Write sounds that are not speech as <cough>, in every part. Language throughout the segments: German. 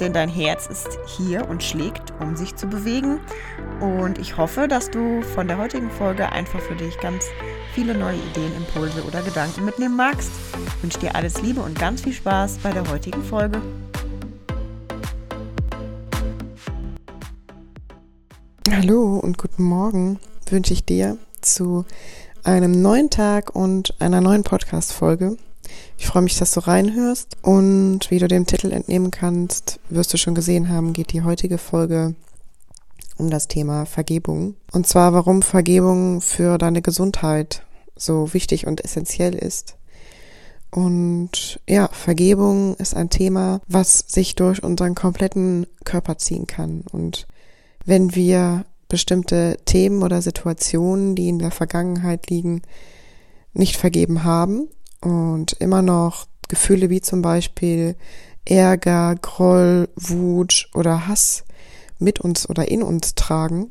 denn dein Herz ist hier und schlägt, um sich zu bewegen. Und ich hoffe, dass du von der heutigen Folge einfach für dich ganz viele neue Ideen, Impulse oder Gedanken mitnehmen magst. Ich wünsche dir alles Liebe und ganz viel Spaß bei der heutigen Folge. Hallo und guten Morgen wünsche ich dir zu einem neuen Tag und einer neuen Podcast-Folge. Ich freue mich, dass du reinhörst. Und wie du dem Titel entnehmen kannst, wirst du schon gesehen haben, geht die heutige Folge um das Thema Vergebung. Und zwar, warum Vergebung für deine Gesundheit so wichtig und essentiell ist. Und ja, Vergebung ist ein Thema, was sich durch unseren kompletten Körper ziehen kann. Und wenn wir bestimmte Themen oder Situationen, die in der Vergangenheit liegen, nicht vergeben haben, und immer noch Gefühle wie zum Beispiel Ärger, Groll, Wut oder Hass mit uns oder in uns tragen,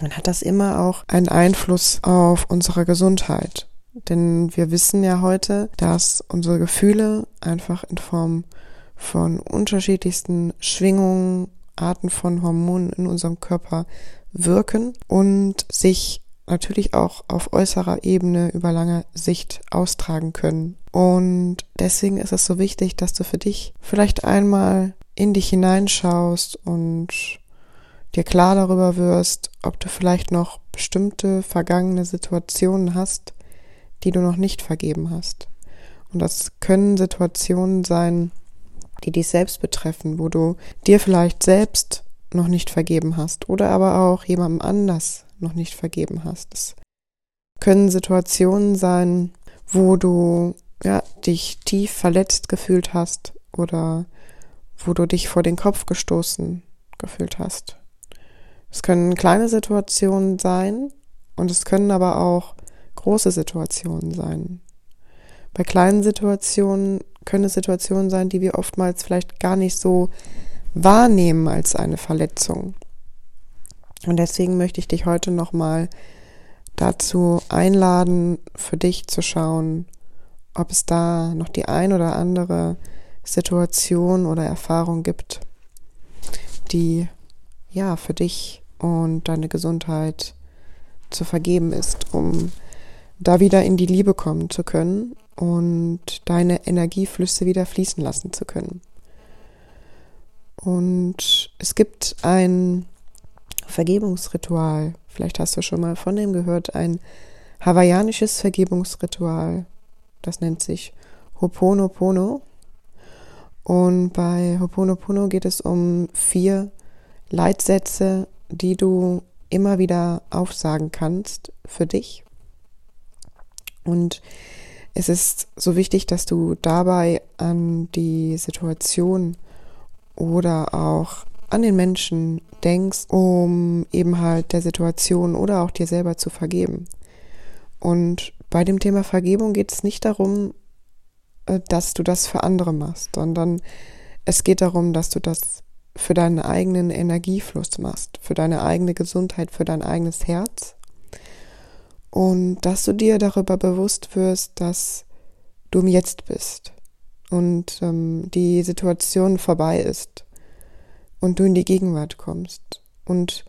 dann hat das immer auch einen Einfluss auf unsere Gesundheit. Denn wir wissen ja heute, dass unsere Gefühle einfach in Form von unterschiedlichsten Schwingungen, Arten von Hormonen in unserem Körper wirken und sich natürlich auch auf äußerer Ebene über lange Sicht austragen können. Und deswegen ist es so wichtig, dass du für dich vielleicht einmal in dich hineinschaust und dir klar darüber wirst, ob du vielleicht noch bestimmte vergangene Situationen hast, die du noch nicht vergeben hast. Und das können Situationen sein, die dich selbst betreffen, wo du dir vielleicht selbst noch nicht vergeben hast oder aber auch jemandem anders noch nicht vergeben hast. Es können Situationen sein, wo du ja, dich tief verletzt gefühlt hast oder wo du dich vor den Kopf gestoßen gefühlt hast. Es können kleine Situationen sein und es können aber auch große Situationen sein. Bei kleinen Situationen können es Situationen sein, die wir oftmals vielleicht gar nicht so wahrnehmen als eine Verletzung. Und deswegen möchte ich dich heute nochmal dazu einladen, für dich zu schauen, ob es da noch die ein oder andere Situation oder Erfahrung gibt, die ja für dich und deine Gesundheit zu vergeben ist, um da wieder in die Liebe kommen zu können und deine Energieflüsse wieder fließen lassen zu können. Und es gibt ein Vergebungsritual. Vielleicht hast du schon mal von dem gehört, ein hawaiianisches Vergebungsritual. Das nennt sich Hoponopono. Und bei Hoponopono geht es um vier Leitsätze, die du immer wieder aufsagen kannst für dich. Und es ist so wichtig, dass du dabei an die Situation oder auch an den Menschen denkst, um eben halt der Situation oder auch dir selber zu vergeben. Und bei dem Thema Vergebung geht es nicht darum, äh, dass du das für andere machst, sondern es geht darum, dass du das für deinen eigenen Energiefluss machst, für deine eigene Gesundheit, für dein eigenes Herz. Und dass du dir darüber bewusst wirst, dass du im Jetzt bist und ähm, die Situation vorbei ist und du in die Gegenwart kommst. Und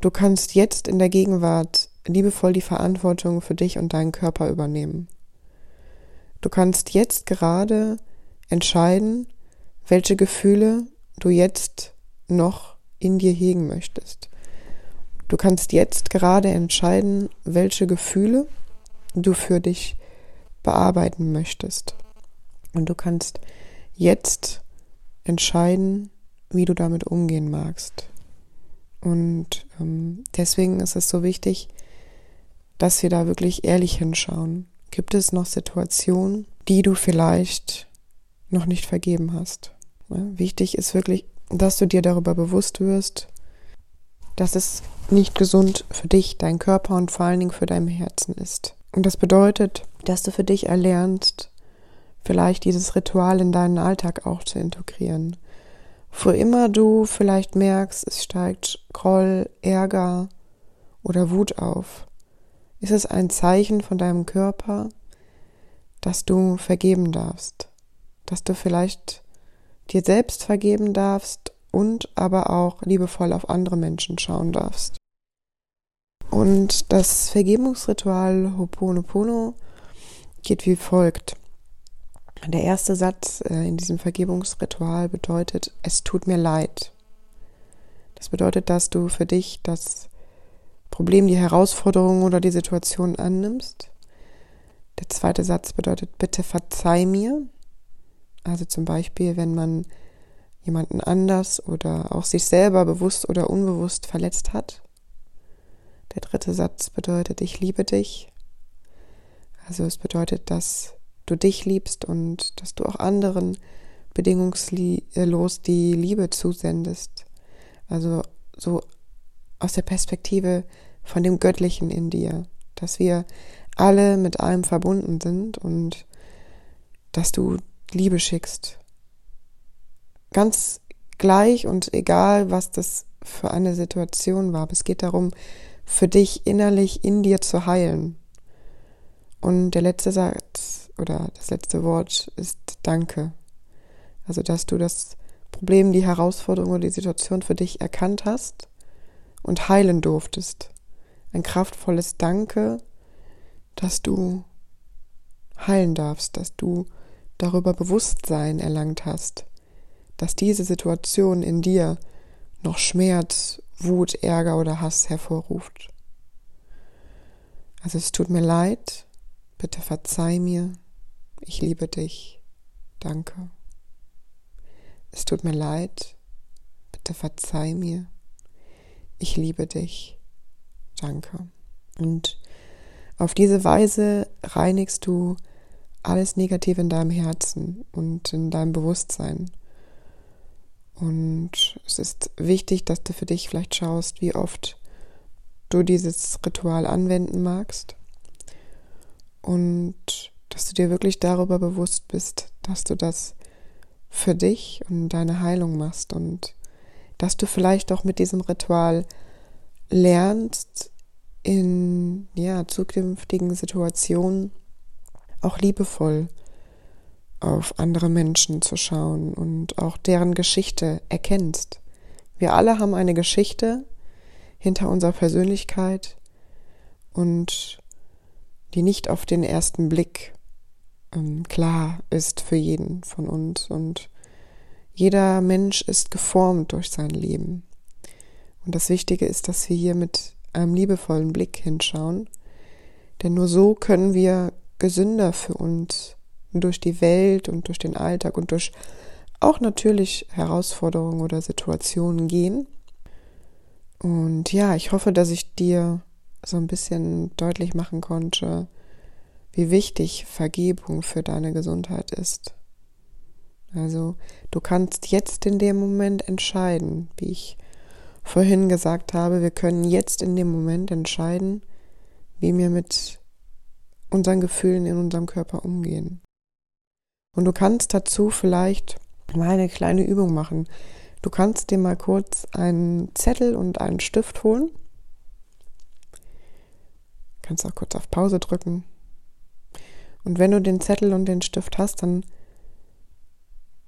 du kannst jetzt in der Gegenwart liebevoll die Verantwortung für dich und deinen Körper übernehmen. Du kannst jetzt gerade entscheiden, welche Gefühle du jetzt noch in dir hegen möchtest. Du kannst jetzt gerade entscheiden, welche Gefühle du für dich bearbeiten möchtest. Und du kannst jetzt entscheiden, wie du damit umgehen magst. Und ähm, deswegen ist es so wichtig, dass wir da wirklich ehrlich hinschauen. Gibt es noch Situationen, die du vielleicht noch nicht vergeben hast? Ja, wichtig ist wirklich, dass du dir darüber bewusst wirst, dass es nicht gesund für dich, dein Körper und vor allen Dingen für dein Herzen ist. Und das bedeutet, dass du für dich erlernst, vielleicht dieses Ritual in deinen Alltag auch zu integrieren. Wo immer du vielleicht merkst, es steigt Groll, Ärger oder Wut auf, ist es ein Zeichen von deinem Körper, dass du vergeben darfst, dass du vielleicht dir selbst vergeben darfst und aber auch liebevoll auf andere Menschen schauen darfst. Und das Vergebungsritual Ho'oponopono geht wie folgt. Der erste Satz äh, in diesem Vergebungsritual bedeutet, es tut mir leid. Das bedeutet, dass du für dich das Problem, die Herausforderung oder die Situation annimmst. Der zweite Satz bedeutet, bitte verzeih mir. Also zum Beispiel, wenn man jemanden anders oder auch sich selber bewusst oder unbewusst verletzt hat. Der dritte Satz bedeutet, ich liebe dich. Also es bedeutet, dass du dich liebst und dass du auch anderen bedingungslos die Liebe zusendest. Also so aus der Perspektive von dem Göttlichen in dir, dass wir alle mit allem verbunden sind und dass du Liebe schickst. Ganz gleich und egal, was das für eine Situation war. Es geht darum, für dich innerlich in dir zu heilen. Und der letzte Satz oder das letzte Wort ist Danke. Also, dass du das Problem, die Herausforderung oder die Situation für dich erkannt hast und heilen durftest. Ein kraftvolles Danke, dass du heilen darfst, dass du darüber Bewusstsein erlangt hast, dass diese Situation in dir noch Schmerz, Wut, Ärger oder Hass hervorruft. Also es tut mir leid, bitte verzeih mir, ich liebe dich, danke. Es tut mir leid, bitte verzeih mir, ich liebe dich, danke. Und auf diese Weise reinigst du alles Negative in deinem Herzen und in deinem Bewusstsein. Und es ist wichtig, dass du für dich vielleicht schaust, wie oft du dieses Ritual anwenden magst. Und dass du dir wirklich darüber bewusst bist, dass du das für dich und deine Heilung machst und dass du vielleicht auch mit diesem Ritual lernst, in ja, zukünftigen Situationen auch liebevoll auf andere Menschen zu schauen und auch deren Geschichte erkennst. Wir alle haben eine Geschichte hinter unserer Persönlichkeit und die nicht auf den ersten Blick ähm, klar ist für jeden von uns. Und jeder Mensch ist geformt durch sein Leben. Und das Wichtige ist, dass wir hier mit einem liebevollen Blick hinschauen, denn nur so können wir gesünder für uns durch die Welt und durch den Alltag und durch auch natürlich Herausforderungen oder Situationen gehen. Und ja, ich hoffe, dass ich dir so ein bisschen deutlich machen konnte, wie wichtig Vergebung für deine Gesundheit ist. Also du kannst jetzt in dem Moment entscheiden, wie ich vorhin gesagt habe, wir können jetzt in dem Moment entscheiden, wie wir mit unseren Gefühlen in unserem Körper umgehen. Und du kannst dazu vielleicht mal eine kleine Übung machen. Du kannst dir mal kurz einen Zettel und einen Stift holen. Kannst auch kurz auf Pause drücken. Und wenn du den Zettel und den Stift hast, dann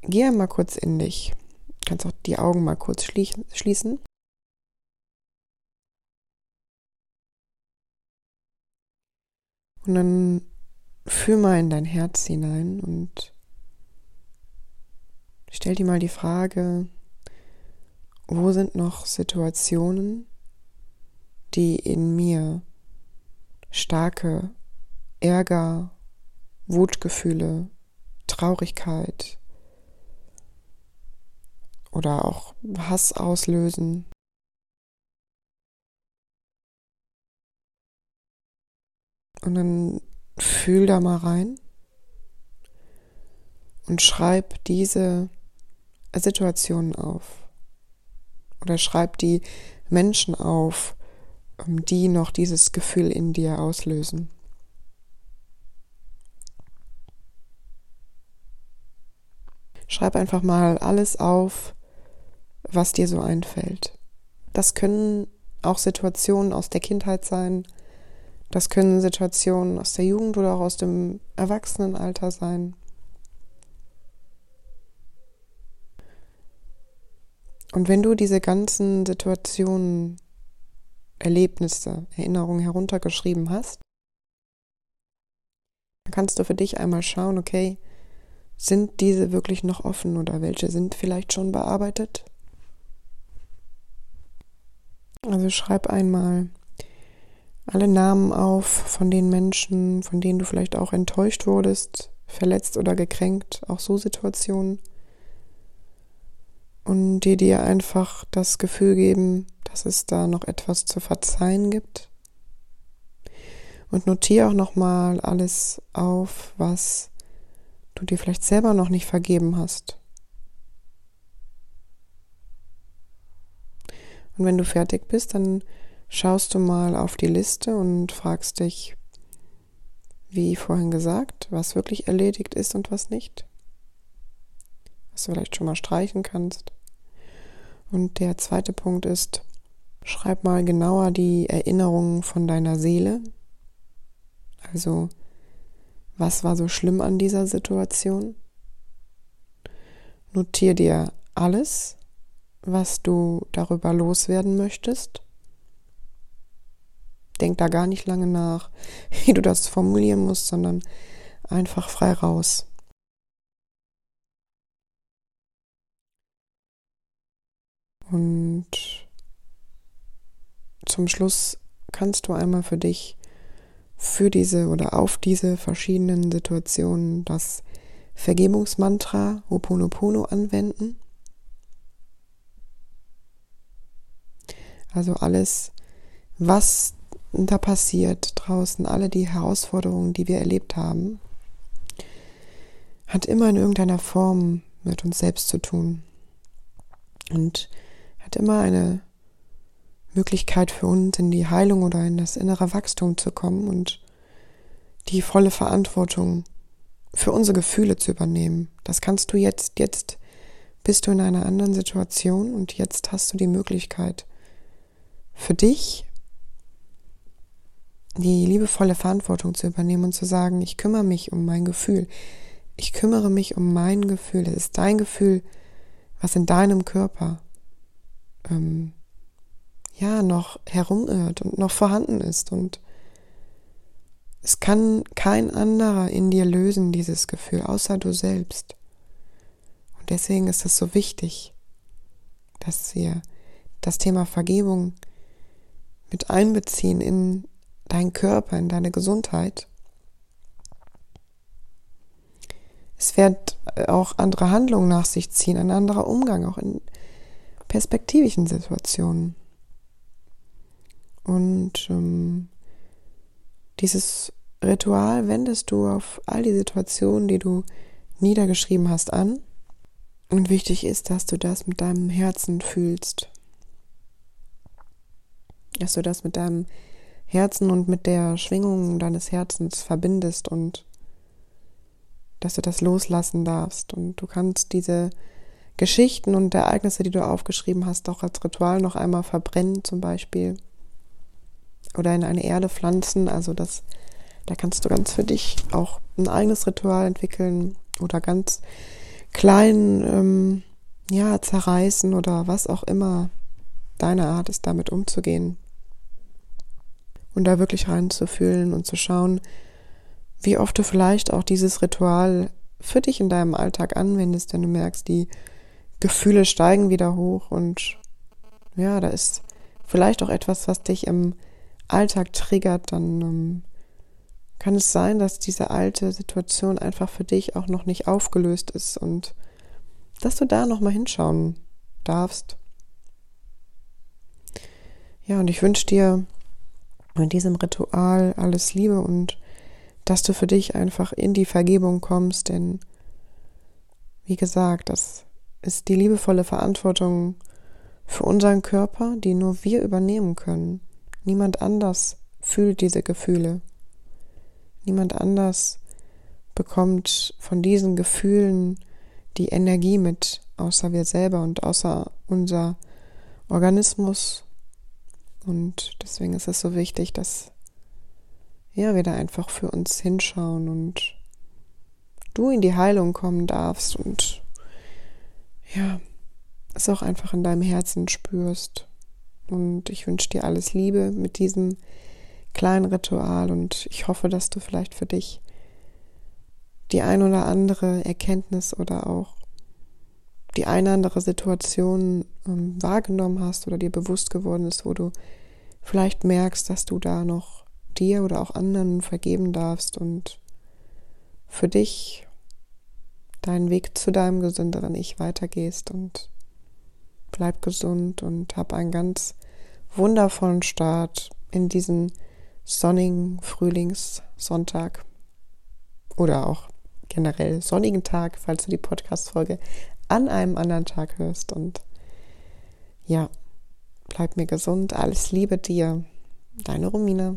geh mal kurz in dich. Du kannst auch die Augen mal kurz schließen. Und dann fühl mal in dein Herz hinein und stell dir mal die Frage, wo sind noch Situationen, die in mir starke Ärger, Wutgefühle, Traurigkeit oder auch Hass auslösen. Und dann fühl da mal rein und schreib diese Situationen auf. Oder schreib die Menschen auf, die noch dieses Gefühl in dir auslösen. Schreib einfach mal alles auf, was dir so einfällt. Das können auch Situationen aus der Kindheit sein. Das können Situationen aus der Jugend oder auch aus dem Erwachsenenalter sein. Und wenn du diese ganzen Situationen, Erlebnisse, Erinnerungen heruntergeschrieben hast, dann kannst du für dich einmal schauen, okay, sind diese wirklich noch offen oder welche sind vielleicht schon bearbeitet? Also schreib einmal alle Namen auf von den Menschen, von denen du vielleicht auch enttäuscht wurdest, verletzt oder gekränkt, auch so Situationen. Und die dir einfach das Gefühl geben, dass es da noch etwas zu verzeihen gibt. Und notiere auch nochmal alles auf, was du dir vielleicht selber noch nicht vergeben hast. Und wenn du fertig bist, dann schaust du mal auf die Liste und fragst dich, wie vorhin gesagt, was wirklich erledigt ist und was nicht. Was du vielleicht schon mal streichen kannst. Und der zweite Punkt ist, schreib mal genauer die Erinnerungen von deiner Seele. Also, was war so schlimm an dieser Situation? Notier dir alles, was du darüber loswerden möchtest. Denk da gar nicht lange nach, <laughs> wie du das formulieren musst, sondern einfach frei raus. Und zum Schluss kannst du einmal für dich für diese oder auf diese verschiedenen Situationen das Vergebungsmantra Ho'oponopono anwenden. Also alles, was da passiert draußen, alle die Herausforderungen, die wir erlebt haben, hat immer in irgendeiner Form mit uns selbst zu tun. Und hat immer eine Möglichkeit für uns, in die Heilung oder in das innere Wachstum zu kommen und die volle Verantwortung für unsere Gefühle zu übernehmen. Das kannst du jetzt, jetzt bist du in einer anderen Situation und jetzt hast du die Möglichkeit, für dich die liebevolle Verantwortung zu übernehmen und zu sagen, ich kümmere mich um mein Gefühl. Ich kümmere mich um mein Gefühl. Es ist dein Gefühl, was in deinem Körper ähm, ja noch herumirrt und noch vorhanden ist. Und es kann kein anderer in dir lösen, dieses Gefühl, außer du selbst. Und deswegen ist es so wichtig, dass wir das Thema Vergebung mit einbeziehen in deinen Körper, in deine Gesundheit. Es wird auch andere Handlungen nach sich ziehen, ein anderer Umgang, auch in perspektivischen Situationen. Und ähm, dieses Ritual wendest du auf all die Situationen, die du niedergeschrieben hast, an. Und wichtig ist, dass du das mit deinem Herzen fühlst dass du das mit deinem Herzen und mit der Schwingung deines Herzens verbindest und dass du das loslassen darfst. Und du kannst diese Geschichten und Ereignisse, die du aufgeschrieben hast, auch als Ritual noch einmal verbrennen zum Beispiel. Oder in eine Erde pflanzen. Also das, da kannst du ganz für dich auch ein eigenes Ritual entwickeln oder ganz klein ähm, ja, zerreißen oder was auch immer deine Art ist, damit umzugehen und da wirklich reinzufühlen und zu schauen, wie oft du vielleicht auch dieses Ritual für dich in deinem Alltag anwendest, wenn du merkst, die Gefühle steigen wieder hoch und ja, da ist vielleicht auch etwas, was dich im Alltag triggert, dann ähm, kann es sein, dass diese alte Situation einfach für dich auch noch nicht aufgelöst ist und dass du da nochmal hinschauen darfst. Ja, und ich wünsche dir mit diesem Ritual alles Liebe und dass du für dich einfach in die Vergebung kommst, denn wie gesagt, das ist die liebevolle Verantwortung für unseren Körper, die nur wir übernehmen können. Niemand anders fühlt diese Gefühle. Niemand anders bekommt von diesen Gefühlen die Energie mit, außer wir selber und außer unser Organismus. Und deswegen ist es so wichtig, dass ja, wir da einfach für uns hinschauen und du in die Heilung kommen darfst und ja, es auch einfach in deinem Herzen spürst. Und ich wünsche dir alles Liebe mit diesem kleinen Ritual und ich hoffe, dass du vielleicht für dich die ein oder andere Erkenntnis oder auch die eine andere Situation ähm, wahrgenommen hast oder dir bewusst geworden ist, wo du vielleicht merkst, dass du da noch dir oder auch anderen vergeben darfst und für dich deinen Weg zu deinem gesünderen Ich weitergehst und bleib gesund und hab einen ganz wundervollen Start in diesen sonnigen Frühlingssonntag oder auch generell sonnigen Tag, falls du die Podcast-Folge an einem anderen Tag hörst. Und ja, bleib mir gesund. Alles Liebe dir. Deine Romina.